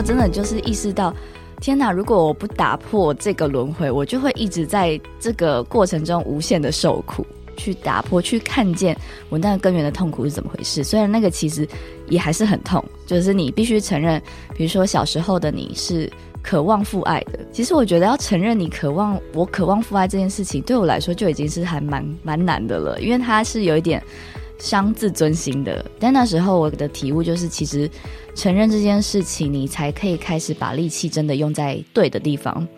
候真的就是意识到，天哪！如果我不打破这个轮回，我就会一直在这个过程中无限的受苦。去打破，去看见我那个根源的痛苦是怎么回事。虽然那个其实也还是很痛，就是你必须承认，比如说小时候的你是渴望父爱的。其实我觉得要承认你渴望，我渴望父爱这件事情，对我来说就已经是还蛮蛮难的了，因为它是有一点伤自尊心的。但那时候我的体悟就是，其实承认这件事情，你才可以开始把力气真的用在对的地方。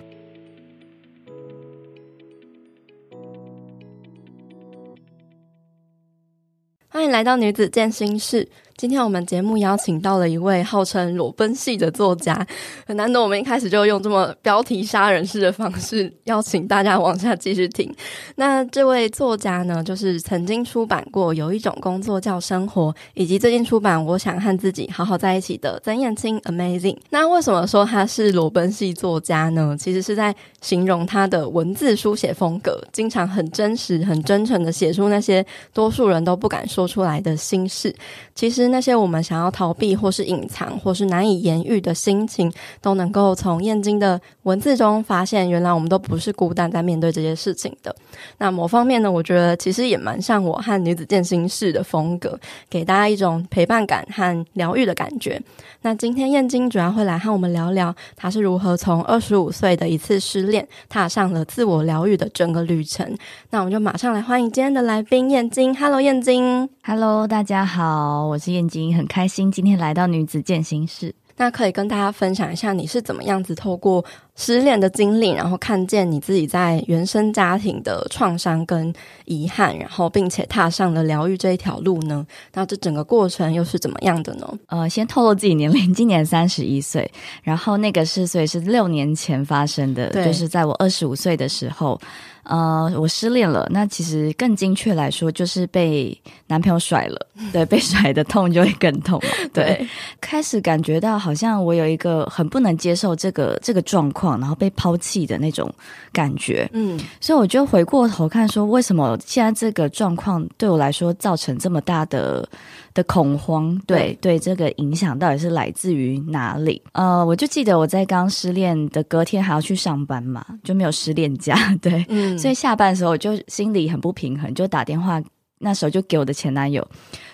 欢迎来到女子健心室。今天我们节目邀请到了一位号称裸奔系的作家，很难得我们一开始就用这么标题杀人式的方式邀请大家往下继续听。那这位作家呢，就是曾经出版过《有一种工作叫生活》，以及最近出版《我想和自己好好在一起》的曾燕青 Amazing。那为什么说他是裸奔系作家呢？其实是在形容他的文字书写风格，经常很真实、很真诚的写出那些多数人都不敢说出来的心事。其实。那些我们想要逃避，或是隐藏，或是难以言喻的心情，都能够从燕京的文字中发现，原来我们都不是孤单在面对这些事情的。那某方面呢，我觉得其实也蛮像我和女子健心室的风格，给大家一种陪伴感和疗愈的感觉。那今天燕京主要会来和我们聊聊，他是如何从二十五岁的一次失恋，踏上了自我疗愈的整个旅程。那我们就马上来欢迎今天的来宾燕京。Hello，燕京。Hello，大家好，我是燕京，很开心今天来到女子健行室。那可以跟大家分享一下，你是怎么样子透过失恋的经历，然后看见你自己在原生家庭的创伤跟遗憾，然后并且踏上了疗愈这一条路呢？那这整个过程又是怎么样的呢？呃，先透露自己年龄，今年三十一岁，然后那个是所以是六年前发生的，就是在我二十五岁的时候。呃，我失恋了。那其实更精确来说，就是被男朋友甩了。对，被甩的痛就会更痛。对，对开始感觉到好像我有一个很不能接受这个这个状况，然后被抛弃的那种感觉。嗯，所以我就回过头看，说为什么现在这个状况对我来说造成这么大的的恐慌？对对，对，这个影响到底是来自于哪里？呃，我就记得我在刚失恋的隔天还要去上班嘛，就没有失恋假。对，嗯。所以下班的时候，我就心里很不平衡，就打电话，那时候就给我的前男友，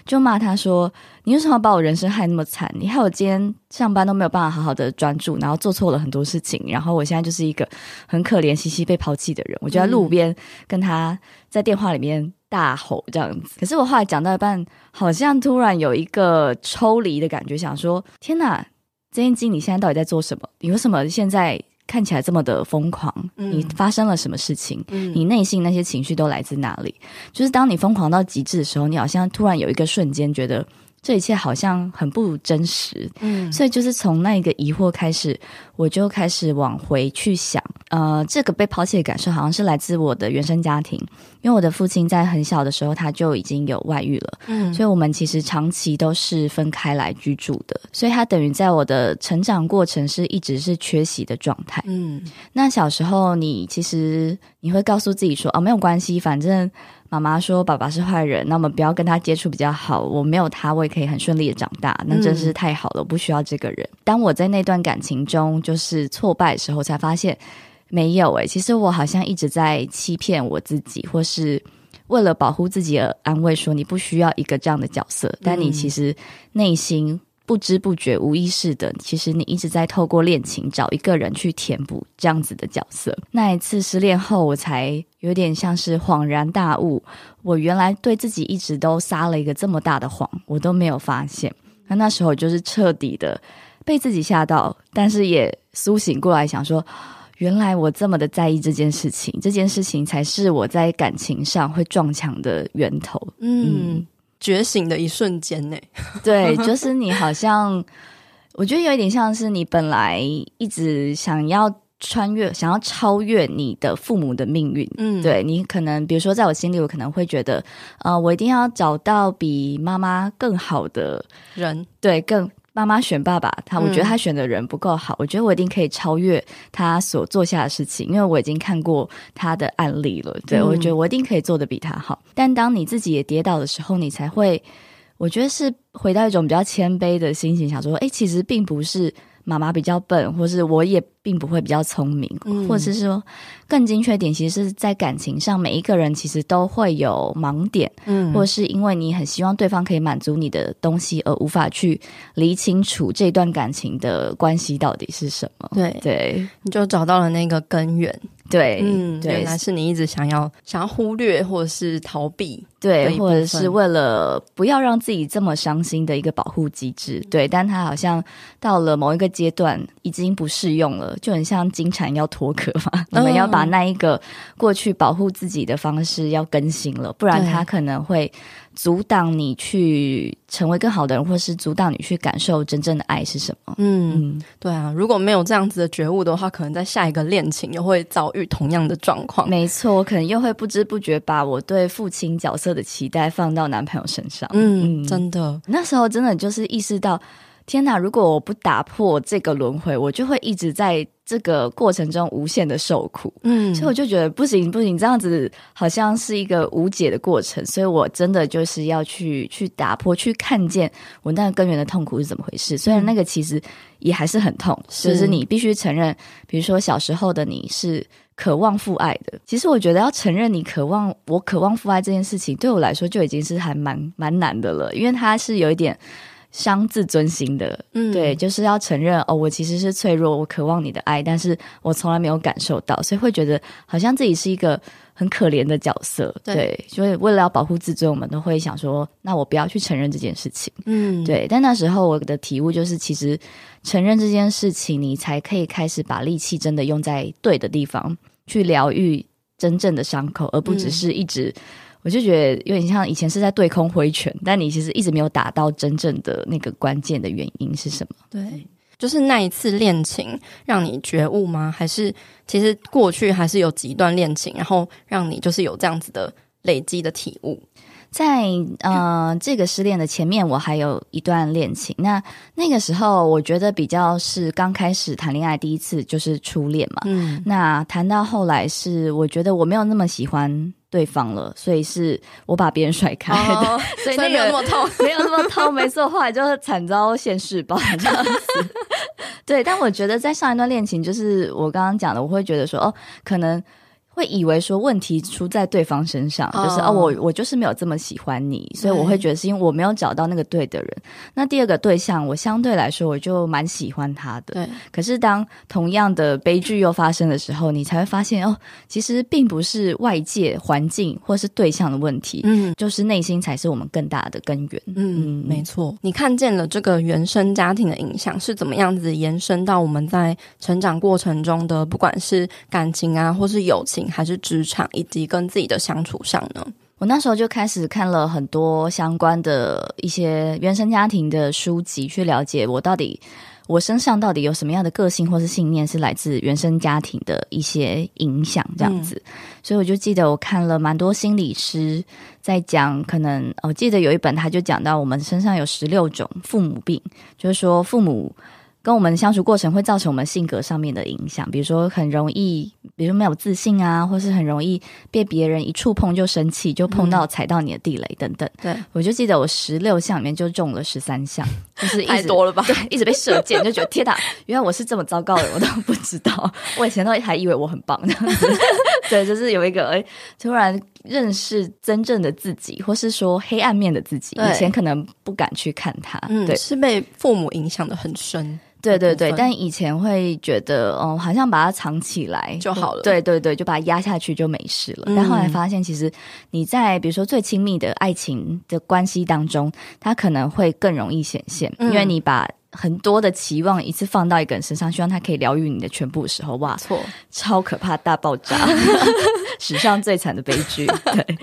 就骂他说：“你为什么要把我人生害那么惨？你害我今天上班都没有办法好好的专注，然后做错了很多事情，然后我现在就是一个很可怜兮兮被抛弃的人。”我就在路边跟他在电话里面大吼这样子。可是我后来讲到一半，好像突然有一个抽离的感觉，想说：“天哪，曾燕京，你现在到底在做什么？你为什么现在？”看起来这么的疯狂，你发生了什么事情？嗯、你内心那些情绪都来自哪里？就是当你疯狂到极致的时候，你好像突然有一个瞬间觉得。这一切好像很不真实，嗯，所以就是从那一个疑惑开始，我就开始往回去想，呃，这个被抛弃的感受好像是来自我的原生家庭，因为我的父亲在很小的时候他就已经有外遇了，嗯，所以我们其实长期都是分开来居住的，所以他等于在我的成长过程是一直是缺席的状态，嗯，那小时候你其实你会告诉自己说，哦，没有关系，反正。妈妈说：“爸爸是坏人，那我们不要跟他接触比较好。我没有他，我也可以很顺利的长大，那真是太好了，我不需要这个人。”当我在那段感情中就是挫败的时候，才发现没有诶，其实我好像一直在欺骗我自己，或是为了保护自己而安慰说你不需要一个这样的角色，但你其实内心。不知不觉、无意识的，其实你一直在透过恋情找一个人去填补这样子的角色。那一次失恋后，我才有点像是恍然大悟，我原来对自己一直都撒了一个这么大的谎，我都没有发现。那那时候就是彻底的被自己吓到，但是也苏醒过来，想说，原来我这么的在意这件事情，这件事情才是我在感情上会撞墙的源头。嗯。嗯觉醒的一瞬间呢？对，就是你好像，我觉得有一点像是你本来一直想要穿越、想要超越你的父母的命运。嗯，对，你可能，比如说，在我心里，我可能会觉得，呃，我一定要找到比妈妈更好的人，对，更。妈妈选爸爸，他我觉得他选的人不够好，嗯、我觉得我一定可以超越他所做下的事情，因为我已经看过他的案例了。对，我觉得我一定可以做的比他好。嗯、但当你自己也跌倒的时候，你才会，我觉得是回到一种比较谦卑的心情，想说，哎，其实并不是妈妈比较笨，或是我也并不会比较聪明，嗯、或者是说更精确点，其实是在感情上，每一个人其实都会有盲点，嗯，或是因为你很希望对方可以满足你的东西，而无法去理清楚这段感情的关系到底是什么。对对，你就找到了那个根源。对，嗯，对，原来是你一直想要想要忽略或者是逃避，对，或者是为了不要让自己这么伤心的一个保护机制，对，但他好像到了某一个阶段已经不适用了，就很像金蝉要脱壳嘛，你们要把那一个过去保护自己的方式要更新了，不然他可能会。阻挡你去成为更好的人，或是阻挡你去感受真正的爱是什么？嗯，对啊，如果没有这样子的觉悟的话，可能在下一个恋情又会遭遇同样的状况。没错，我可能又会不知不觉把我对父亲角色的期待放到男朋友身上。嗯，嗯，真的，那时候真的就是意识到。天哪！如果我不打破这个轮回，我就会一直在这个过程中无限的受苦。嗯，所以我就觉得不行不行，这样子好像是一个无解的过程。所以我真的就是要去去打破，去看见我那个根源的痛苦是怎么回事。虽然那个其实也还是很痛，嗯、就是你必须承认，比如说小时候的你是渴望父爱的。其实我觉得要承认你渴望，我渴望父爱这件事情，对我来说就已经是还蛮蛮难的了，因为它是有一点。伤自尊心的，嗯，对，就是要承认哦，我其实是脆弱，我渴望你的爱，但是我从来没有感受到，所以会觉得好像自己是一个很可怜的角色，对，对，所以为了要保护自尊，我们都会想说，那我不要去承认这件事情，嗯，对。但那时候我的体悟就是，其实承认这件事情，你才可以开始把力气真的用在对的地方，去疗愈真正的伤口，而不只是一直。嗯我就觉得有点像以前是在对空挥拳，但你其实一直没有打到真正的那个关键的原因是什么？对，就是那一次恋情让你觉悟吗？还是其实过去还是有几段恋情，然后让你就是有这样子的累积的体悟？在呃这个失恋的前面，我还有一段恋情。那那个时候，我觉得比较是刚开始谈恋爱，第一次就是初恋嘛。嗯，那谈到后来是，我觉得我没有那么喜欢对方了，所以是我把别人甩开 所以那个没有那么痛，没有那么痛，没错。后来就是惨遭现世报这样子。对，但我觉得在上一段恋情，就是我刚刚讲的，我会觉得说，哦，可能。会以为说问题出在对方身上，哦、就是哦，我我就是没有这么喜欢你，所以我会觉得是因为我没有找到那个对的人。那第二个对象，我相对来说我就蛮喜欢他的。对，可是当同样的悲剧又发生的时候，你才会发现哦，其实并不是外界环境或是对象的问题，嗯，就是内心才是我们更大的根源。嗯，嗯没错。你看见了这个原生家庭的影响是怎么样子延伸到我们在成长过程中的，不管是感情啊，或是友情。还是职场以及跟自己的相处上呢？我那时候就开始看了很多相关的一些原生家庭的书籍，去了解我到底我身上到底有什么样的个性或是信念是来自原生家庭的一些影响，这样子。嗯、所以我就记得我看了蛮多心理师在讲，可能我记得有一本他就讲到我们身上有十六种父母病，就是说父母。跟我们相处过程会造成我们性格上面的影响，比如说很容易，比如说没有自信啊，或是很容易被别人一触碰就生气，就碰到踩到你的地雷等等。对，我就记得我十六项里面就中了十三项，就是 太多了吧？对，一直被射箭，就觉得 天哪，原来我是这么糟糕的，我都不知道。我以前都还以为我很棒这样子。对，就是有一个哎，突然认识真正的自己，或是说黑暗面的自己，以前可能不敢去看他。嗯，对，是被父母影响的很深。对对对，但以前会觉得，哦，好像把它藏起来就好了。对对对，就把它压下去就没事了。嗯、但后来发现，其实你在比如说最亲密的爱情的关系当中，它可能会更容易显现，嗯、因为你把很多的期望一次放到一个人身上，希望他可以疗愈你的全部的时候，哇，错，超可怕，大爆炸，史上最惨的悲剧。对。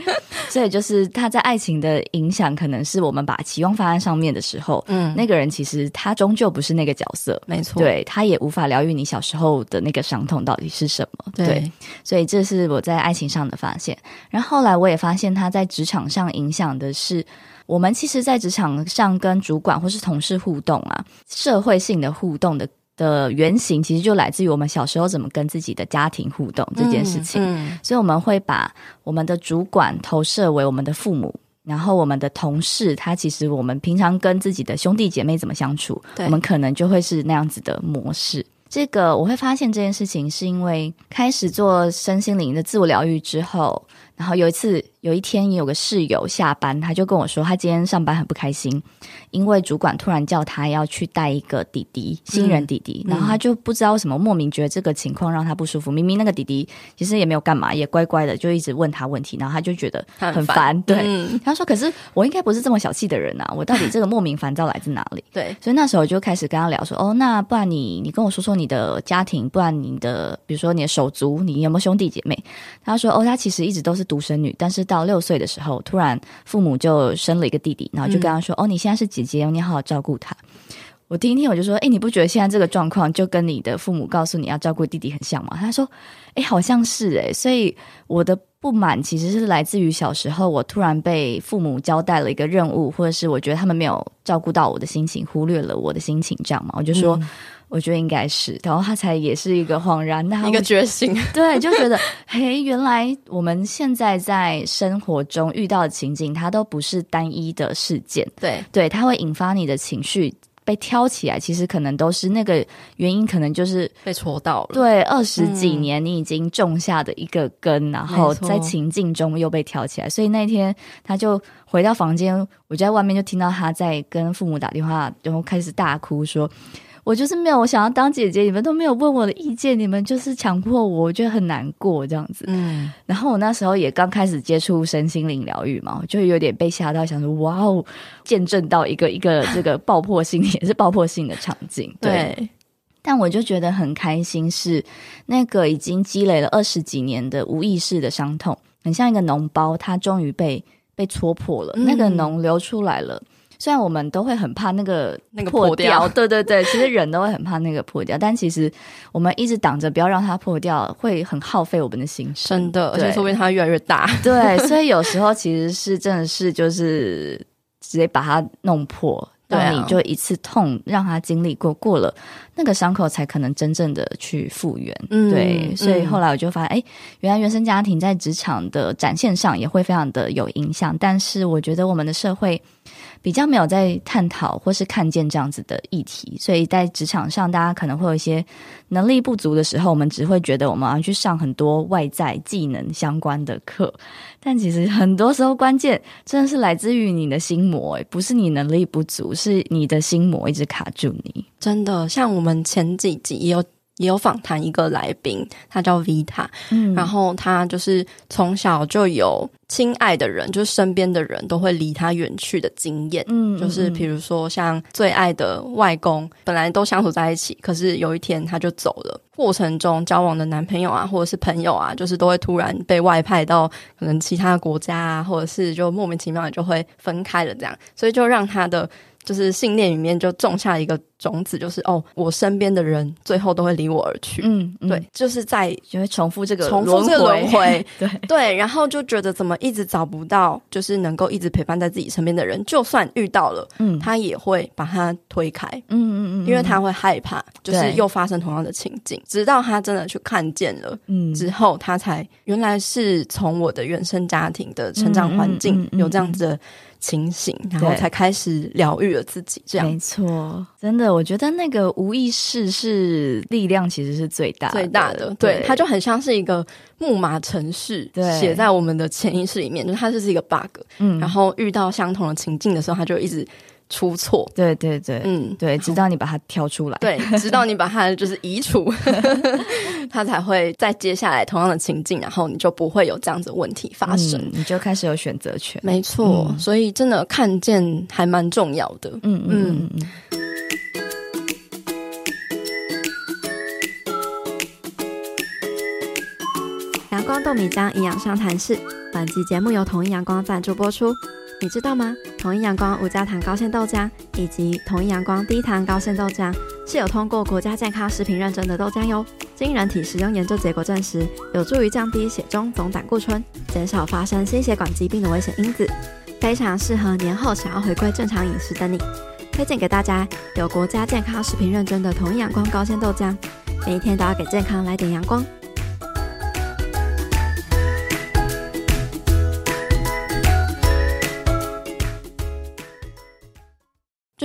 所以就是他在爱情的影响，可能是我们把期望放在上面的时候，嗯，那个人其实他终究不是那个角色，没错，对，他也无法疗愈你小时候的那个伤痛到底是什么，对，对，所以这是我在爱情上的发现。然后后来我也发现他在职场上影响的是我们，其实，在职场上跟主管或是同事互动啊，社会性的互动的。的原型其实就来自于我们小时候怎么跟自己的家庭互动这件事情，嗯嗯、所以我们会把我们的主管投射为我们的父母，然后我们的同事，他其实我们平常跟自己的兄弟姐妹怎么相处，我们可能就会是那样子的模式。这个我会发现这件事情，是因为开始做身心灵的自我疗愈之后，然后有一次。有一天，有个室友下班，他就跟我说，他今天上班很不开心，因为主管突然叫他要去带一个弟弟，新人弟弟，嗯、然后他就不知道什么莫名觉得这个情况让他不舒服。明明那个弟弟其实也没有干嘛，也乖乖的，就一直问他问题，然后他就觉得很烦。很烦对，嗯、他说：“可是我应该不是这么小气的人啊，我到底这个莫名烦躁来自哪里？”对，所以那时候我就开始跟他聊说：“哦，那不然你你跟我说说你的家庭，不然你的比如说你的手足，你有没有兄弟姐妹？”他说：“哦，他其实一直都是独生女，但是到六岁的时候。”突然，父母就生了一个弟弟，然后就跟他说：“嗯、哦，你现在是姐姐，你好好照顾他。”我听一听，我就说：“哎，你不觉得现在这个状况就跟你的父母告诉你要照顾弟弟很像吗？”他说：“哎，好像是哎。”所以我的不满其实是来自于小时候，我突然被父母交代了一个任务，或者是我觉得他们没有照顾到我的心情，忽略了我的心情，这样嘛？我就说。嗯我觉得应该是，然后他才也是一个恍然，那一个觉醒，对，就觉得，嘿，原来我们现在在生活中遇到的情景，它都不是单一的事件，对，对，它会引发你的情绪被挑起来，其实可能都是那个原因，可能就是被戳到了，对，二十几年你已经种下的一个根，嗯、然后在情境中又被挑起来，所以那天他就回到房间，我就在外面就听到他在跟父母打电话，然后开始大哭说。我就是没有，我想要当姐姐，你们都没有问我的意见，你们就是强迫我，我觉得很难过这样子。嗯，然后我那时候也刚开始接触身心灵疗愈嘛，我就有点被吓到，想说哇哦，见证到一个一个这个爆破性也是爆破性的场景。对，对，但我就觉得很开心，是那个已经积累了二十几年的无意识的伤痛，很像一个脓包，它终于被被戳破了，嗯、那个脓流出来了。虽然我们都会很怕那个那个破掉，对对对，其实人都会很怕那个破掉，但其实我们一直挡着不要让它破掉，会很耗费我们的心神，真的，对而且说不定它越来越大。对，所以有时候其实是真的是就是直接把它弄破。那你就一次痛，让它经历过过了，那个伤口才可能真正的去复原。嗯，对，所以后来我就发现，哎、欸，原来原生家庭在职场的展现上也会非常的有影响。但是我觉得我们的社会比较没有在探讨或是看见这样子的议题，所以在职场上，大家可能会有一些能力不足的时候，我们只会觉得我们要去上很多外在技能相关的课。但其实很多时候，关键真的是来自于你的心魔，不是你能力不足，是你的心魔一直卡住你。真的，像我们前几集也有也有访谈一个来宾，他叫 Vita，嗯，然后他就是从小就有亲爱的人，就是身边的人都会离他远去的经验，嗯，就是比如说像最爱的外公，本来都相处在一起，可是有一天他就走了。过程中交往的男朋友啊，或者是朋友啊，就是都会突然被外派到可能其他国家啊，或者是就莫名其妙的就会分开了这样，所以就让他的。就是信念里面就种下一个种子，就是哦，我身边的人最后都会离我而去。嗯，嗯对，就是在就会重复这个重复这个轮回。对对，然后就觉得怎么一直找不到，就是能够一直陪伴在自己身边的人，就算遇到了，嗯，他也会把他推开。嗯嗯嗯，因为他会害怕，就是又发生同样的情景，直到他真的去看见了，嗯，之后他才原来是从我的原生家庭的成长环境有这样子的。清醒，然后才开始疗愈了自己。这样没错，真的，我觉得那个无意识是力量，其实是最大最大的。对，它就很像是一个木马程式，写在我们的潜意识里面，就是它就是一个 bug。嗯，然后遇到相同的情境的时候，它就一直。出错，对对对，嗯，对，直到你把它挑出来，对，直到你把它就是移除，它才会在接下来同样的情境，然后你就不会有这样子的问题发生，嗯、你就开始有选择权。没错，嗯、所以真的看见还蛮重要的。嗯嗯嗯。嗯阳光豆米浆营养商谈室，本集节目由统一阳光赞助播出。你知道吗？统一阳光无加糖高纤豆浆以及统一阳光低糖高纤豆浆是有通过国家健康食品认证的豆浆哟。经人体使用研究结果证实，有助于降低血中总胆固醇，减少发生心血管疾病的危险因子，非常适合年后想要回归正常饮食的你。推荐给大家有国家健康食品认证的统一阳光高纤豆浆，每一天都要给健康来点阳光。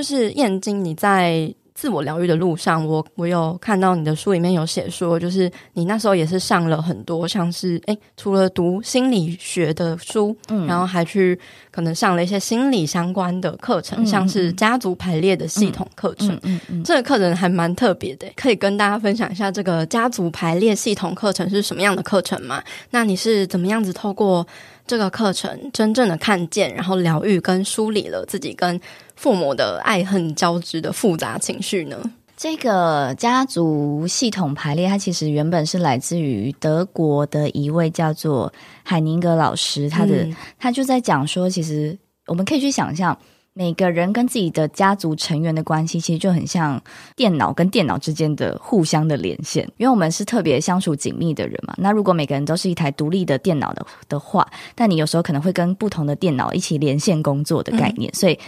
就是燕京，你在。自我疗愈的路上，我我有看到你的书里面有写说，就是你那时候也是上了很多，像是诶，除了读心理学的书，嗯，然后还去可能上了一些心理相关的课程，嗯、像是家族排列的系统课程，嗯嗯，嗯，嗯，这个课程还蛮特别的，可以跟大家分享一下这个家族排列系统课程是什么样的课程吗？那你是怎么样子透过这个课程真正的看见，然后疗愈跟梳理了自己跟父母的爱恨交织的复杂情绪呢？这个家族系统排列，它其实原本是来自于德国的一位叫做海宁格老师，他的、嗯、他就在讲说，其实我们可以去想象。每个人跟自己的家族成员的关系，其实就很像电脑跟电脑之间的互相的连线，因为我们是特别相处紧密的人嘛。那如果每个人都是一台独立的电脑的的话，但你有时候可能会跟不同的电脑一起连线工作的概念，嗯、所以。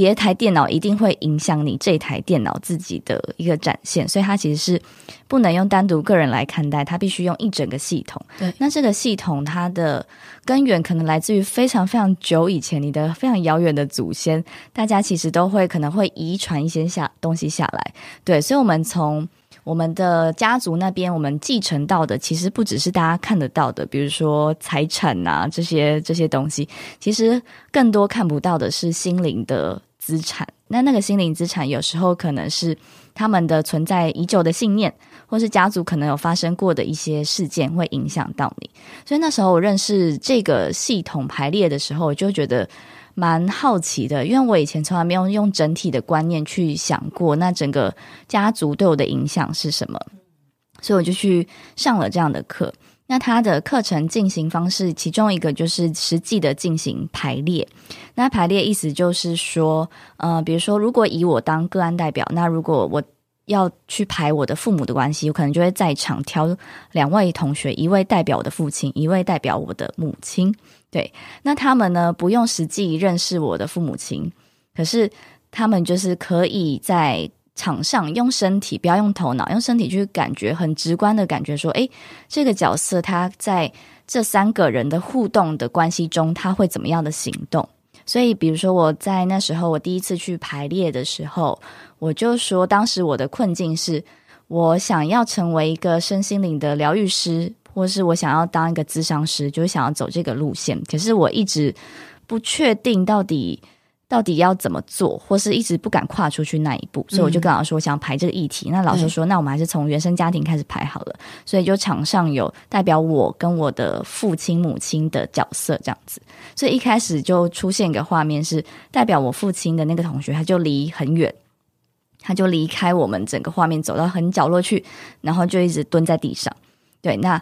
别台电脑一定会影响你这台电脑自己的一个展现，所以它其实是不能用单独个人来看待，它必须用一整个系统。对，那这个系统它的根源可能来自于非常非常久以前，你的非常遥远的祖先，大家其实都会可能会遗传一些下东西下来。对，所以我们从我们的家族那边，我们继承到的其实不只是大家看得到的，比如说财产啊这些这些东西，其实更多看不到的是心灵的。资产，那那个心灵资产有时候可能是他们的存在已久的信念，或是家族可能有发生过的一些事件会影响到你。所以那时候我认识这个系统排列的时候，我就觉得蛮好奇的，因为我以前从来没有用整体的观念去想过，那整个家族对我的影响是什么，所以我就去上了这样的课。那他的课程进行方式，其中一个就是实际的进行排列。那排列意思就是说，呃，比如说，如果以我当个案代表，那如果我要去排我的父母的关系，我可能就会在场挑两位同学，一位代表我的父亲，一位代表我的母亲。对，那他们呢，不用实际认识我的父母亲，可是他们就是可以在。场上用身体，不要用头脑，用身体去感觉，很直观的感觉，说，诶，这个角色他在这三个人的互动的关系中，他会怎么样的行动？所以，比如说我在那时候，我第一次去排列的时候，我就说，当时我的困境是，我想要成为一个身心灵的疗愈师，或是我想要当一个咨商师，就是想要走这个路线，可是我一直不确定到底。到底要怎么做，或是一直不敢跨出去那一步，所以我就跟老师说，我想排这个议题。嗯、那老师说，那我们还是从原生家庭开始排好了。所以就场上有代表我跟我的父亲、母亲的角色这样子。所以一开始就出现一个画面，是代表我父亲的那个同学，他就离很远，他就离开我们整个画面，走到很角落去，然后就一直蹲在地上。对，那。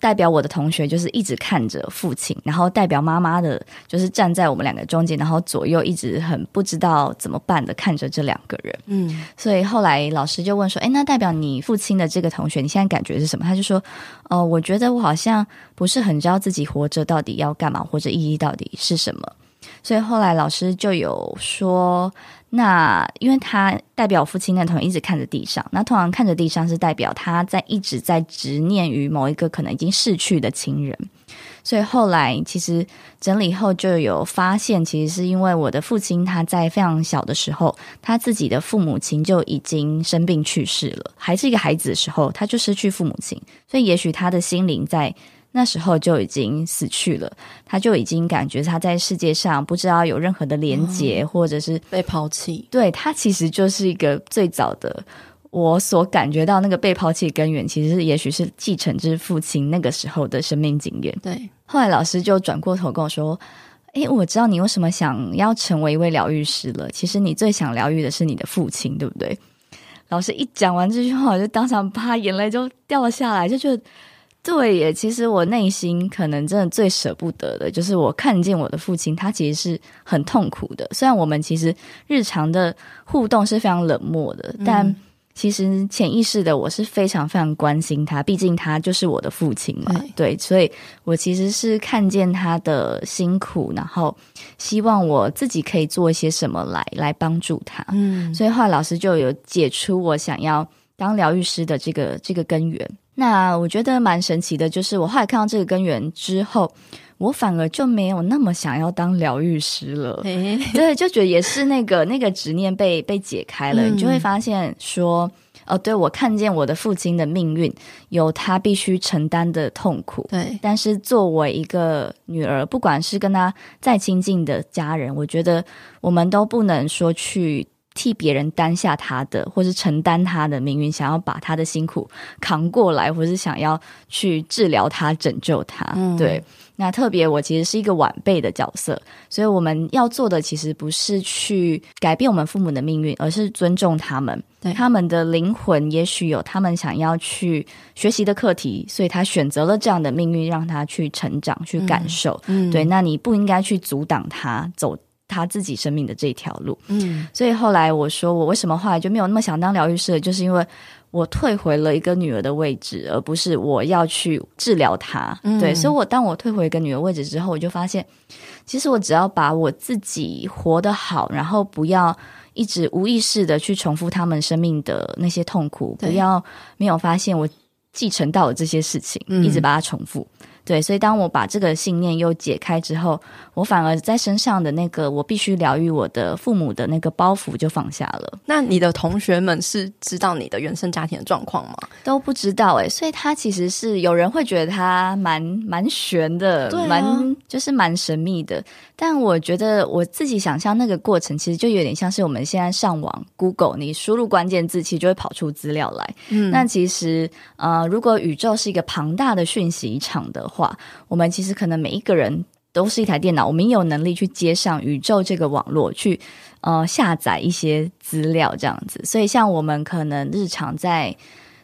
代表我的同学就是一直看着父亲，然后代表妈妈的，就是站在我们两个中间，然后左右一直很不知道怎么办的看着这两个人。嗯，所以后来老师就问说：“诶，那代表你父亲的这个同学，你现在感觉是什么？”他就说：“哦、呃，我觉得我好像不是很知道自己活着到底要干嘛，或者意义到底是什么。”所以后来老师就有说。那因为他代表父亲那头一直看着地上，那通常看着地上是代表他在一直在执念于某一个可能已经逝去的亲人，所以后来其实整理后就有发现，其实是因为我的父亲他在非常小的时候，他自己的父母亲就已经生病去世了，还是一个孩子的时候他就失去父母亲，所以也许他的心灵在。那时候就已经死去了，他就已经感觉他在世界上不知道有任何的连结，嗯、或者是被抛弃。对，他其实就是一个最早的我所感觉到那个被抛弃的根源，其实也许是继承之父亲那个时候的生命经验。对，后来老师就转过头跟我说：“诶，我知道你为什么想要成为一位疗愈师了。其实你最想疗愈的是你的父亲，对不对？”老师一讲完这句话，我就当场啪，眼泪就掉了下来，就觉得。对耶，其实我内心可能真的最舍不得的，就是我看见我的父亲，他其实是很痛苦的。虽然我们其实日常的互动是非常冷漠的，嗯、但其实潜意识的我是非常非常关心他，毕竟他就是我的父亲嘛。对，对，所以我其实是看见他的辛苦，然后希望我自己可以做一些什么来来帮助他。嗯，所以后来老师就有解出我想要当疗愈师的这个这个根源。那我觉得蛮神奇的，就是我后来看到这个根源之后，我反而就没有那么想要当疗愈师了。对，就觉得也是那个 那个执念被被解开了，嗯、你就会发现说。哦，对，我看见我的父亲的命运有他必须承担的痛苦，对。但是作为一个女儿，不管是跟他再亲近的家人，我觉得我们都不能说去替别人担下他的，或是承担他的命运，想要把他的辛苦扛过来，或是想要去治疗他、拯救他，嗯、对。那特别，我其实是一个晚辈的角色，所以我们要做的其实不是去改变我们父母的命运，而是尊重他们。对，他们的灵魂也许有他们想要去学习的课题，所以他选择了这样的命运，让他去成长、去感受。嗯，对，那你不应该去阻挡他走他自己生命的这条路。嗯，所以后来我说，我为什么后来就没有那么想当疗愈师，就是因为。我退回了一个女儿的位置，而不是我要去治疗她。嗯、对，所以，我当我退回一个女儿位置之后，我就发现，其实我只要把我自己活得好，然后不要一直无意识的去重复他们生命的那些痛苦，不要没有发现我继承到了这些事情，嗯、一直把它重复。对，所以当我把这个信念又解开之后，我反而在身上的那个我必须疗愈我的父母的那个包袱就放下了。那你的同学们是知道你的原生家庭的状况吗？都不知道诶，所以他其实是有人会觉得他蛮蛮悬的，对啊，蛮就是蛮神秘的。但我觉得我自己想象那个过程，其实就有点像是我们现在上网 Google，你输入关键字，其实就会跑出资料来。嗯，那其实呃，如果宇宙是一个庞大的讯息场的话。话，我们其实可能每一个人都是一台电脑，我们有能力去接上宇宙这个网络，去呃下载一些资料这样子。所以，像我们可能日常在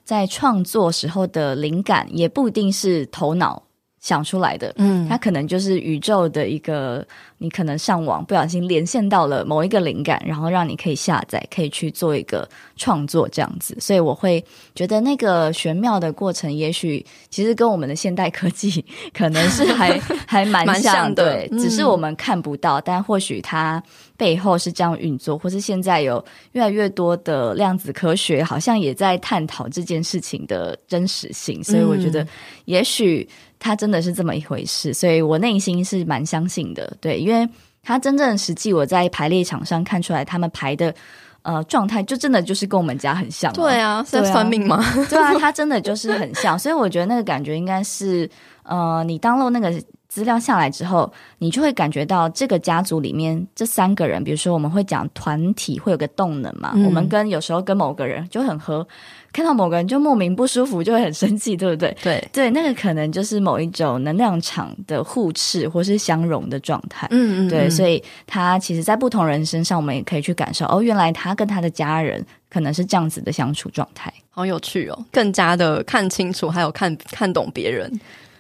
在创作时候的灵感，也不一定是头脑想出来的，嗯，它可能就是宇宙的一个。你可能上网不小心连线到了某一个灵感，然后让你可以下载，可以去做一个创作这样子。所以我会觉得那个玄妙的过程，也许其实跟我们的现代科技可能是还 还蛮像，像的，对，只是我们看不到，嗯、但或许它背后是这样运作，或是现在有越来越多的量子科学，好像也在探讨这件事情的真实性。所以我觉得，也许它真的是这么一回事。所以我内心是蛮相信的，对，因为。他真正实际，我在排列场上看出来，他们排的呃状态，就真的就是跟我们家很像。对啊，是在算命吗？对啊，他真的就是很像，所以我觉得那个感觉应该是呃，你 download 那个资料下来之后，你就会感觉到这个家族里面这三个人，比如说我们会讲团体会有个动能嘛，嗯、我们跟有时候跟某个人就很合。看到某个人就莫名不舒服，就会很生气，对不对？对对，那个可能就是某一种能量场的互斥或是相融的状态。嗯，嗯嗯，对，所以他其实，在不同人身上，我们也可以去感受哦，原来他跟他的家人可能是这样子的相处状态，好有趣哦，更加的看清楚，还有看看懂别人。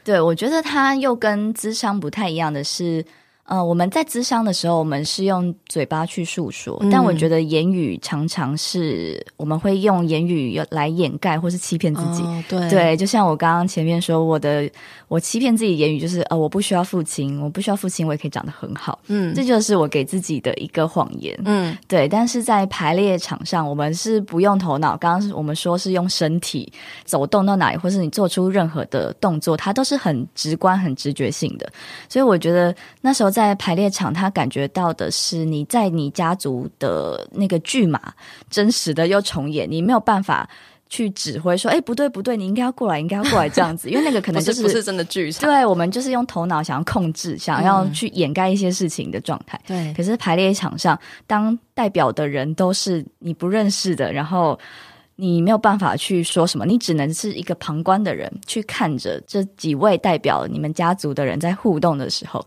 对，我觉得他又跟智商不太一样的是。呃，我们在咨商的时候，我们是用嘴巴去诉说，嗯、但我觉得言语常常是我们会用言语来掩盖或是欺骗自己。哦、对对，就像我刚刚前面说，我的我欺骗自己言语就是呃，我不需要父亲，我不需要父亲，我也可以长得很好。嗯，这就是我给自己的一个谎言。嗯，对。但是在排列场上，我们是不用头脑，刚刚我们说是用身体走动到哪里，或是你做出任何的动作，它都是很直观、很直觉性的。所以我觉得那时候。在排列场，他感觉到的是你在你家族的那个剧码真实的又重演，你没有办法去指挥说，哎，不对不对，你应该要过来，应该要过来这样子，因为那个可能 就是不是，真的剧场。对，我们就是用头脑想要控制，想要去掩盖一些事情的状态。对，可是排列场上，当代表的人都是你不认识的，然后。你没有办法去说什么，你只能是一个旁观的人，去看着这几位代表你们家族的人在互动的时候，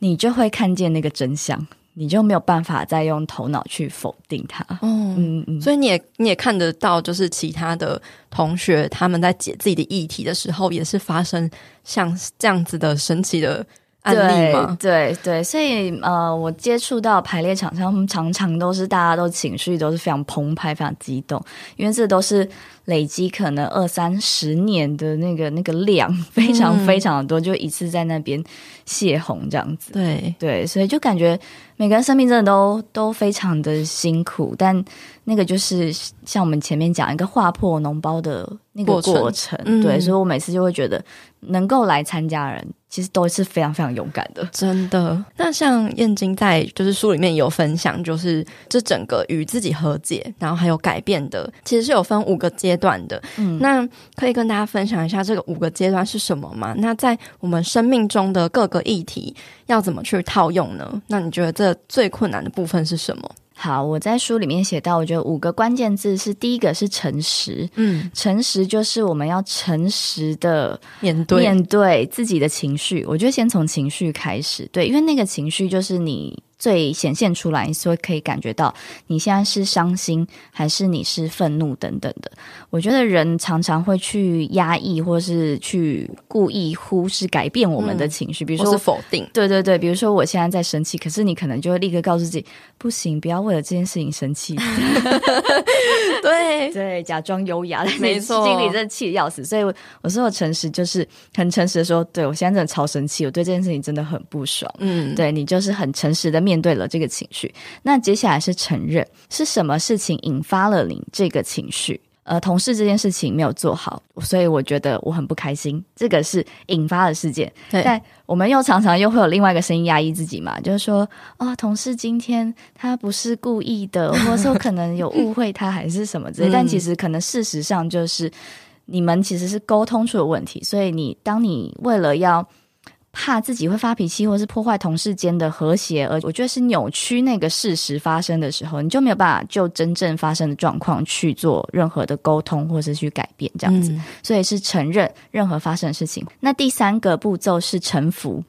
你就会看见那个真相，你就没有办法再用头脑去否定它。哦、嗯嗯，所以你也你也看得到，就是其他的同学他们在解自己的议题的时候，也是发生像这样子的神奇的。案例吗？对对对，所以呃，我接触到排列场上，常常都是大家都情绪都是非常澎湃、非常激动，因为这都是累积可能二三十年的那个那个量，非常非常的多，嗯、就一次在那边泄洪这样子。对对，所以就感觉每个人生命真的都都非常的辛苦，但那个就是像我们前面讲一个划破脓包的那个过程。过程嗯、对，所以我每次就会觉得能够来参加人。其实都是非常非常勇敢的，真的。那像燕京在就是书里面有分享，就是这整个与自己和解，然后还有改变的，其实是有分五个阶段的。嗯，那可以跟大家分享一下这个五个阶段是什么吗？那在我们生命中的各个议题要怎么去套用呢？那你觉得这最困难的部分是什么？好，我在书里面写到，我觉得五个关键字是第一个是诚实，嗯，诚实就是我们要诚实的面对面对自己的情绪。我觉得先从情绪开始，对，因为那个情绪就是你。最显现出来，所以可以感觉到你现在是伤心，还是你是愤怒等等的。我觉得人常常会去压抑，或是去故意忽视、改变我们的情绪，嗯、比如说是否定。对对对，比如说我现在在生气，可是你可能就会立刻告诉自己，不行，不要为了这件事情生气。对 对，假装优雅，没错，心里真的气得要死。所以我说我诚实，就是很诚实的说，对我现在真的超生气，我对这件事情真的很不爽。嗯，对你就是很诚实的面。面对了这个情绪，那接下来是承认是什么事情引发了你这个情绪。呃，同事这件事情没有做好，所以我觉得我很不开心。这个是引发的事件。对，但我们又常常又会有另外一个声音压抑自己嘛，就是说，哦，同事今天他不是故意的，或者说可能有误会他还是什么之类。但其实可能事实上就是你们其实是沟通出了问题，所以你当你为了要。怕自己会发脾气，或是破坏同事间的和谐，而我觉得是扭曲那个事实发生的时候，你就没有办法就真正发生的状况去做任何的沟通，或是去改变这样子。嗯。所以是承认任何发生的事情。那第三个步骤是臣服。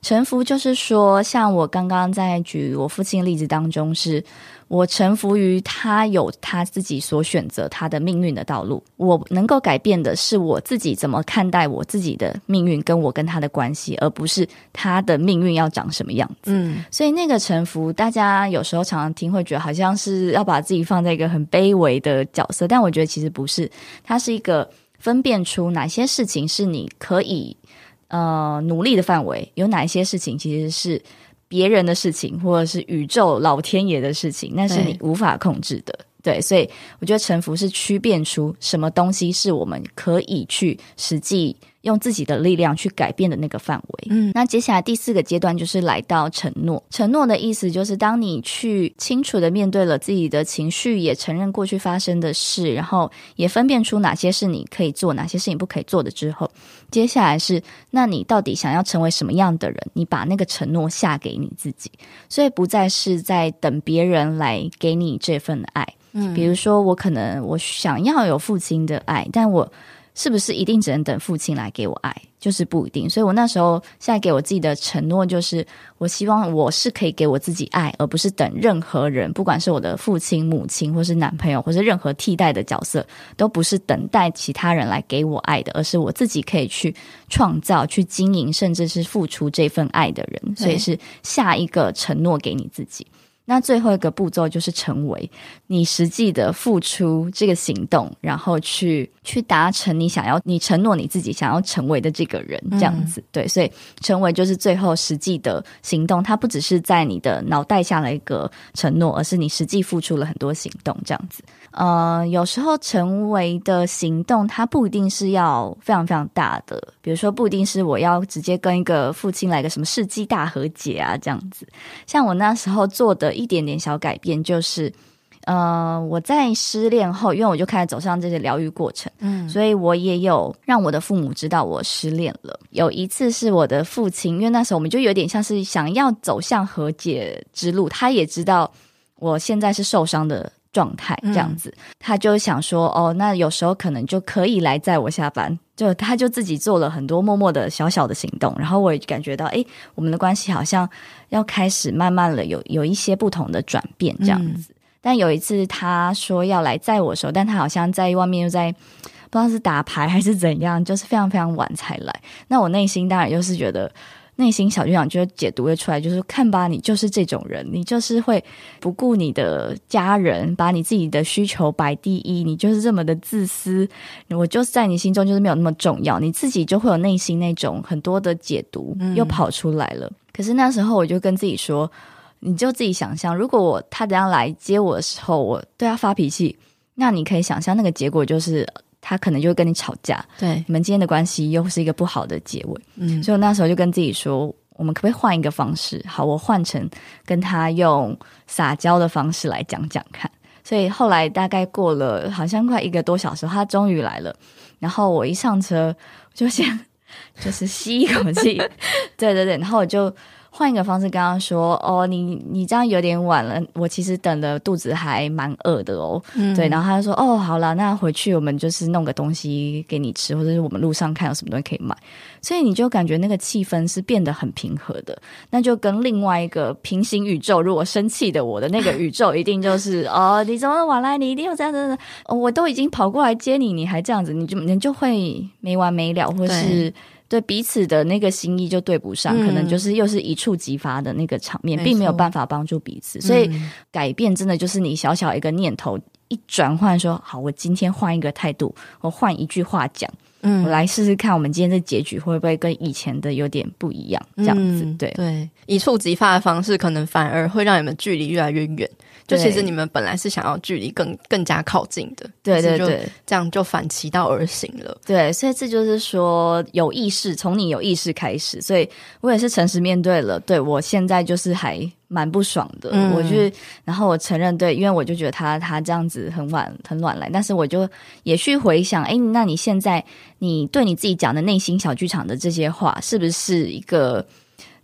臣服就是说，像我刚刚在举我父亲的例子当中是。我臣服于他有他自己所选择他的命运的道路，我能够改变的是我自己怎么看待我自己的命运，跟我跟他的关系，而不是他的命运要长什么样子。嗯，所以那个臣服，大家有时候常常听会觉得好像是要把自己放在一个很卑微的角色，但我觉得其实不是，它是一个分辨出哪些事情是你可以呃努力的范围，有哪一些事情其实是。别人的事情，或者是宇宙老天爷的事情，那是你无法控制的。对，对，所以我觉得臣服是区辨出什么东西是我们可以去实际。用自己的力量去改变的那个范围。嗯，那接下来第四个阶段就是来到承诺。承诺的意思就是，当你去清楚的面对了自己的情绪，也承认过去发生的事，然后也分辨出哪些是你可以做，哪些事情不可以做的之后，接下来是，那你到底想要成为什么样的人？你把那个承诺下给你自己，所以不再是在等别人来给你这份爱。嗯，比如说我可能我想要有父亲的爱，但我。是不是一定只能等父亲来给我爱？就是不一定。所以我那时候现在给我自己的承诺就是，我希望我是可以给我自己爱，而不是等任何人，不管是我的父亲、母亲，或是男朋友，或是任何替代的角色，都不是等待其他人来给我爱的，而是我自己可以去创造、去经营，甚至是付出这份爱的人。所以是下一个承诺给你自己。那最后一个步骤就是成为你实际的付出这个行动，然后去去达成你想要、你承诺你自己想要成为的这个人，这样子。嗯、对，所以成为就是最后实际的行动，它不只是在你的脑袋下了一个承诺，而是你实际付出了很多行动，这样子。呃，有时候成为的行动，它不一定是要非常非常大的，比如说不一定是我要直接跟一个父亲来个什么世纪大和解啊，这样子。像我那时候做的。一点点小改变，就是，呃，我在失恋后，因为我就开始走上这些疗愈过程，嗯，所以我也有让我的父母知道我失恋了。有一次是我的父亲，因为那时候我们就有点像是想要走向和解之路，他也知道我现在是受伤的状态，这样子，嗯，他就想说，哦，那有时候可能就可以来载我下班。就他就自己做了很多默默的小小的行动，然后我也感觉到，哎，我们的关系好像要开始慢慢了有有一些不同的转变这样子。嗯。但有一次他说要来载我的时候，但他好像在外面又在不知道是打牌还是怎样，就是非常非常晚才来。那我内心当然又是觉得。内心小剧场就解读会出来，就是看吧，你就是这种人，你就是会不顾你的家人，把你自己的需求摆第一，你就是这么的自私，我就是在你心中就是没有那么重要，你自己就会有内心那种很多的解读又跑出来了。嗯。可是那时候我就跟自己说，你就自己想象，如果我他等下来接我的时候，我对他发脾气，那你可以想象那个结果就是。他可能就会跟你吵架，对，你们今天的关系又是一个不好的结尾。嗯，所以我那时候就跟自己说，我们可不可以换一个方式？好，我换成跟他用撒娇的方式来讲讲看。所以后来大概过了好像快一个多小时，他终于来了。然后我一上车，我就先 就是吸一口气，对对对，然后我就。换一个方式跟他说：“哦，你你这样有点晚了，我其实等的肚子还蛮饿的哦。嗯”对，然后他就说：“哦，好了，那回去我们就是弄个东西给你吃，或者是我们路上看有什么东西可以买。”所以你就感觉那个气氛是变得很平和的，那就跟另外一个平行宇宙，如果生气的我的那个宇宙，一定就是 哦，你怎么晚来？你一定要这样子，哦，我都已经跑过来接你，你还这样子，你就你就会没完没了，或是。对彼此的那个心意就对不上，嗯、可能就是又是一触即发的那个场面，并没有办法帮助彼此。所以改变真的就是你小小一个念头一转换，说好，我今天换一个态度，我换一句话讲，嗯，我来试试看，我们今天的结局会不会跟以前的有点不一样？这样子，对对，一触即发的方式，可能反而会让你们距离越来越远。就其实你们本来是想要距离更更加靠近的，对对对，这样就反其道而行了。对，所以这就是说有意识，从你有意识开始，所以我也是诚实面对了。对，我现在就是还蛮不爽的，嗯、我就然后我承认，对，因为我就觉得他他这样子很晚很晚来，但是我就也去回想，哎，那你现在你对你自己讲的内心小剧场的这些话，是不是一个？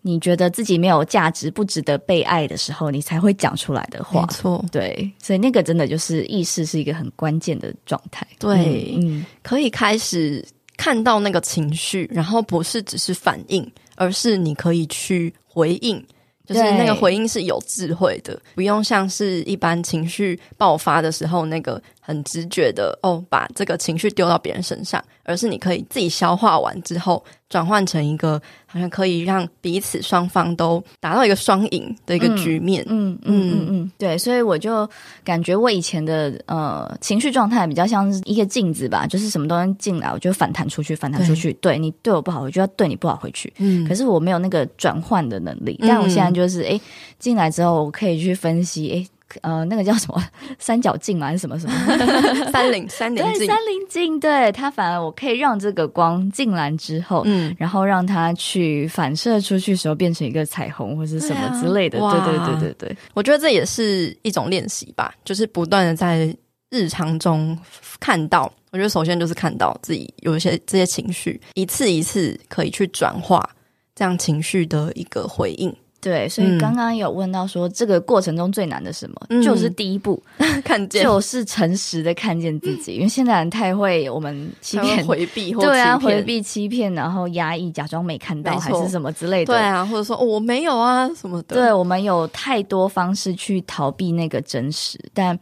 你觉得自己没有价值、不值得被爱的时候，你才会讲出来的话。没错，对，所以那个真的就是意识是一个很关键的状态。对，嗯，可以开始看到那个情绪，然后不是只是反应，而是你可以去回应，就是那个回应是有智慧的，不用像是一般情绪爆发的时候那个很直觉的哦，把这个情绪丢到别人身上，而是你可以自己消化完之后，转换成一个。好像可以让彼此双方都达到一个双赢的一个局面。嗯嗯嗯嗯，嗯，对，所以我就感觉我以前的呃情绪状态比较像是一个镜子吧，就是什么东西进来，我就反弹出去，反弹出去。对，对你对我不好，我就要对你不好回去。嗯，可是我没有那个转换的能力。但我现在就是，哎，进来之后我可以去分析，哎。呃，那个叫什么三角镜吗？还是什么什么 三棱三棱镜？对，三棱镜。对，它反而我可以让这个光进来之后，嗯，然后让它去反射出去时候变成一个彩虹或是什么之类的。对，啊、对对对对对，我觉得这也是一种练习吧，就是不断的在日常中看到。我觉得首先就是看到自己有一些这些情绪，一次一次可以去转化这样情绪的一个回应。对，所以刚刚有问到说，这个过程中最难的是什么？嗯、就是第一步，看见，就是诚实的看见自己。因为现在人太会，我们欺骗、回避，对啊，回避、欺骗，然后压抑，假装没看到，还是什么之类的。对啊，或者说、哦、我没有啊什么的。对，我们有太多方式去逃避那个真实，但。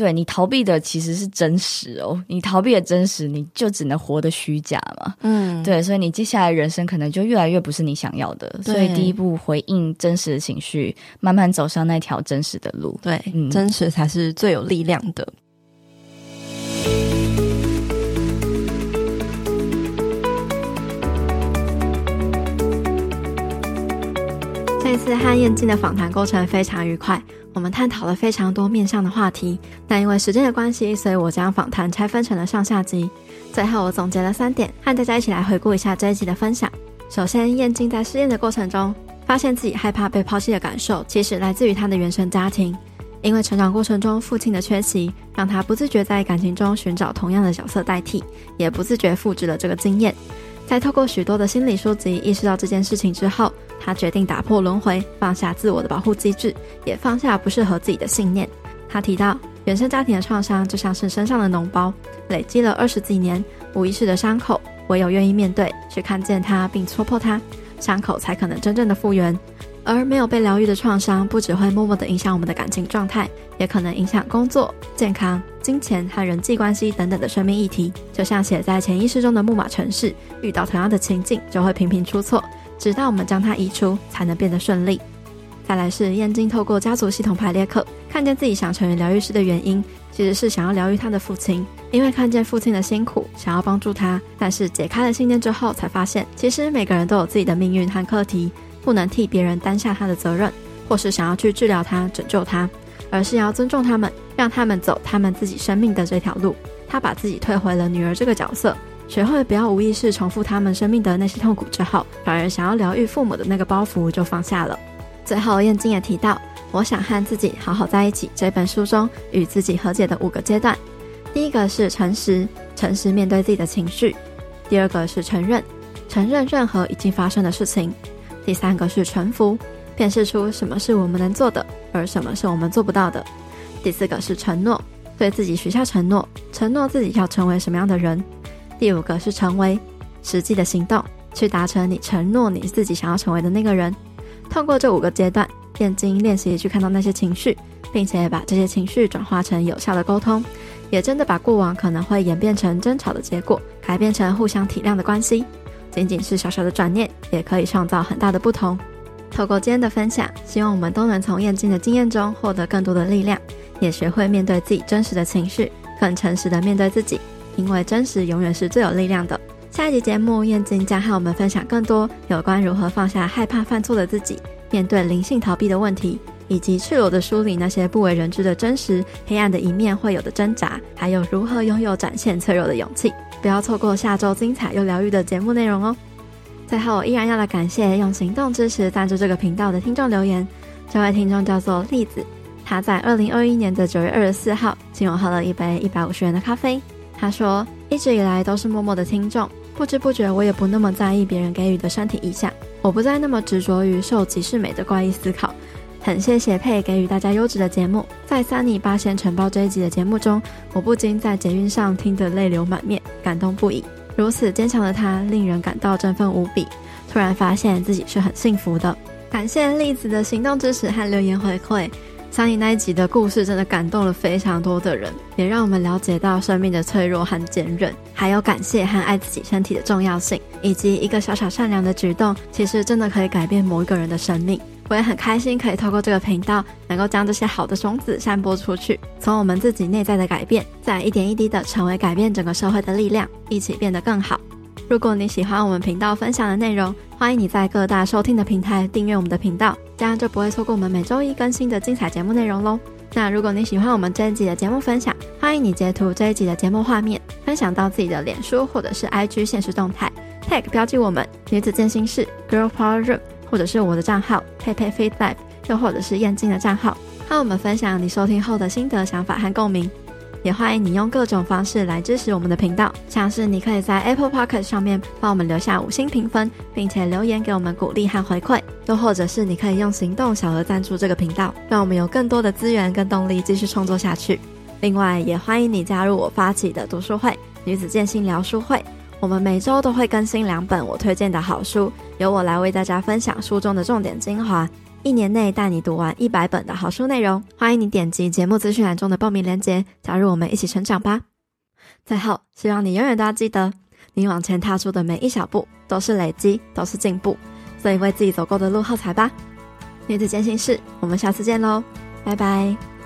对，你逃避的其实是真实哦，你逃避的真实，你就只能活得虚假嘛。嗯，对，所以你接下来人生可能就越来越不是你想要的。所以第一步回应真实的情绪，慢慢走上那条真实的路。对，嗯，真实才是最有力量的。这次和燕静的访谈过程非常愉快。我们探讨了非常多面向的话题，但因为时间的关系，所以我将访谈拆分成了上下集。最后，我总结了三点，和大家一起来回顾一下这一集的分享。首先，燕京在失恋的过程中，发现自己害怕被抛弃的感受，其实来自于他的原生家庭。因为成长过程中父亲的缺席，让他不自觉在感情中寻找同样的角色代替，也不自觉复制了这个经验。在透过许多的心理书籍意识到这件事情之后，他决定打破轮回，放下自我的保护机制，也放下不适合自己的信念。他提到，原生家庭的创伤就像是身上的脓包，累积了二十几年无意识的伤口，唯有愿意面对，去看见它并戳破它，伤口才可能真正的复原。而没有被疗愈的创伤，不只会默默的影响我们的感情状态，也可能影响工作、健康、金钱和人际关系等等的生命议题。就像写在潜意识中的木马程式，遇到同样的情境就会频频出错，直到我们将它移除，才能变得顺利。再来是燕京透过家族系统排列课，看见自己想成为疗愈师的原因，其实是想要疗愈他的父亲，因为看见父亲的辛苦，想要帮助他。但是解开了信念之后，才发现其实每个人都有自己的命运和课题。不能替别人担下他的责任，或是想要去治疗他、拯救他，而是要尊重他们，让他们走他们自己生命的这条路。他把自己退回了女儿这个角色，学会不要无意识重复他们生命的那些痛苦之后，反而想要疗愈父母的那个包袱就放下了。最后，燕京也提到，我想和自己好好在一起。这本书中与自己和解的五个阶段，第一个是诚实，诚实面对自己的情绪；第二个是承认，承认任何已经发生的事情；第三个是臣服，辨识出什么是我们能做的，而什么是我们做不到的；第四个是承诺。对自己许下承诺，承诺自己要成为什么样的人。第五个是成为实际的行动，去达成你承诺你自己想要成为的那个人。通过这五个阶段，燕京练习去看到那些情绪，并且把这些情绪转化成有效的沟通，也真的把过往可能会演变成争吵的结果，改变成互相体谅的关系。仅仅是小小的转念，也可以创造很大的不同。透过今天的分享，希望我们都能从燕京的经验中获得更多的力量。也学会面对自己真实的情绪，更诚实的面对自己，因为真实永远是最有力量的。下一集节目，燕京将和我们分享更多有关如何放下害怕犯错的自己，面对灵性逃避的问题，以及赤裸的梳理那些不为人知的真实黑暗的一面会有的挣扎，还有如何拥有展现脆弱的勇气。不要错过下周精彩又疗愈的节目内容哦。最后，我依然要来感谢用行动支持赞助这个频道的听众留言，这位听众叫做栗子。他在二零二一年的九月二十四号请我喝了一杯一百五十元的咖啡。他说，一直以来都是默默的听众，不知不觉我也不那么在意别人给予的身体意象，我不再那么执着于受即是美的怪异思考。很谢谢佩给予大家优质的节目，在三尼八仙尘爆这一集的节目中，我不禁在捷运上听得泪流满面，感动不已。如此坚强的他，令人感到振奋无比。突然发现自己是很幸福的。感谢栗子的行动支持和留言回馈。三尼那一集的故事真的感动了非常多的人，也让我们了解到生命的脆弱和坚韧，还有感谢和爱自己身体的重要性，以及一个小小善良的举动，其实真的可以改变某一个人的生命。我也很开心可以透过这个频道，能够将这些好的种子散播出去，从我们自己内在的改变，再一点一滴的成为改变整个社会的力量，一起变得更好。如果你喜欢我们频道分享的内容，欢迎你在各大收听的平台订阅我们的频道，这样就不会错过我们每周一更新的精彩节目内容喽。那如果你喜欢我们这一集的节目分享，欢迎你截图这一集的节目画面，分享到自己的脸书或者是 IG 现实动态，tag 标记我们女子健心室 Girl Power Room，或者是我的账号佩佩 Fit Life，又或者是燕京的账号，和我们分享你收听后的心得、想法和共鸣。也欢迎你用各种方式来支持我们的频道，像是你可以在 Apple Podcast 上面帮我们留下五星评分，并且留言给我们鼓励和回馈；又或者是你可以用行动小额赞助这个频道，让我们有更多的资源跟动力继续创作下去。另外，也欢迎你加入我发起的读书会——女子健心聊书会，我们每周都会更新两本我推荐的好书，由我来为大家分享书中的重点精华。一年内带你读完一百本的好书内容，欢迎你点击节目资讯栏中的报名链接，加入我们一起成长吧。最后，希望你永远都要记得，你往前踏出的每一小步都是累积，都是进步，所以为自己走过的路喝彩吧。女子健心室，我们下次见喽，拜拜。